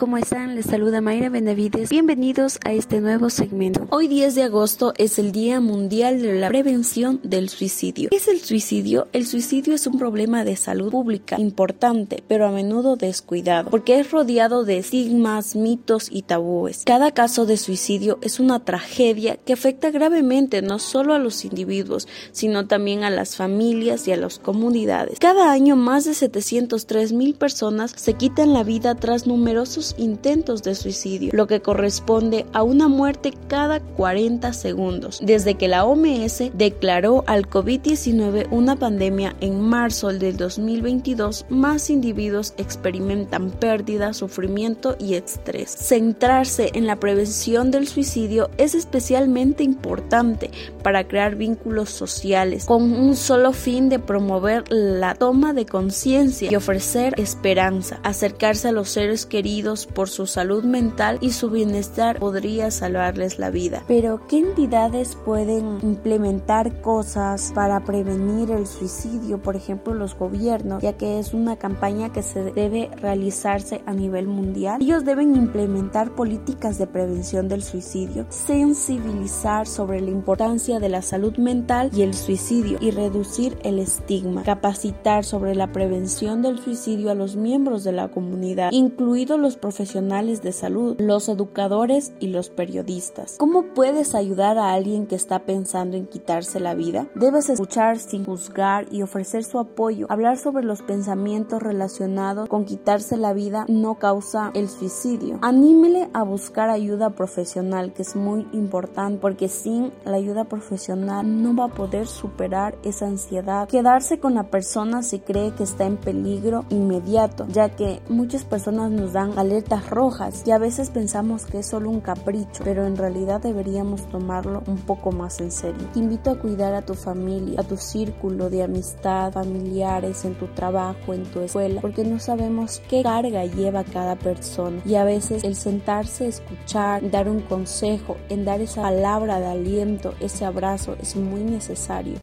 ¿cómo están? Les saluda Mayra Benavides. Bienvenidos a este nuevo segmento. Hoy 10 de agosto es el Día Mundial de la Prevención del Suicidio. ¿Qué es el suicidio? El suicidio es un problema de salud pública importante, pero a menudo descuidado, porque es rodeado de estigmas, mitos y tabúes. Cada caso de suicidio es una tragedia que afecta gravemente no solo a los individuos, sino también a las familias y a las comunidades. Cada año más de 703 mil personas se quitan la vida tras numerosos intentos de suicidio, lo que corresponde a una muerte cada 40 segundos. Desde que la OMS declaró al COVID-19 una pandemia en marzo del 2022, más individuos experimentan pérdida, sufrimiento y estrés. Centrarse en la prevención del suicidio es especialmente importante para crear vínculos sociales con un solo fin de promover la toma de conciencia y ofrecer esperanza, acercarse a los seres queridos por su salud mental y su bienestar podría salvarles la vida. Pero ¿qué entidades pueden implementar cosas para prevenir el suicidio? Por ejemplo, los gobiernos, ya que es una campaña que se debe realizarse a nivel mundial. Ellos deben implementar políticas de prevención del suicidio, sensibilizar sobre la importancia de la salud mental y el suicidio y reducir el estigma, capacitar sobre la prevención del suicidio a los miembros de la comunidad, incluidos los profesionales de salud, los educadores y los periodistas. ¿Cómo puedes ayudar a alguien que está pensando en quitarse la vida? Debes escuchar sin juzgar y ofrecer su apoyo. Hablar sobre los pensamientos relacionados con quitarse la vida no causa el suicidio. Anímele a buscar ayuda profesional, que es muy importante, porque sin la ayuda profesional no va a poder superar esa ansiedad. Quedarse con la persona si cree que está en peligro inmediato, ya que muchas personas nos dan rojas y a veces pensamos que es solo un capricho, pero en realidad deberíamos tomarlo un poco más en serio. Te invito a cuidar a tu familia, a tu círculo de amistad, familiares, en tu trabajo, en tu escuela, porque no sabemos qué carga lleva cada persona y a veces el sentarse, escuchar, dar un consejo, en dar esa palabra de aliento, ese abrazo es muy necesario.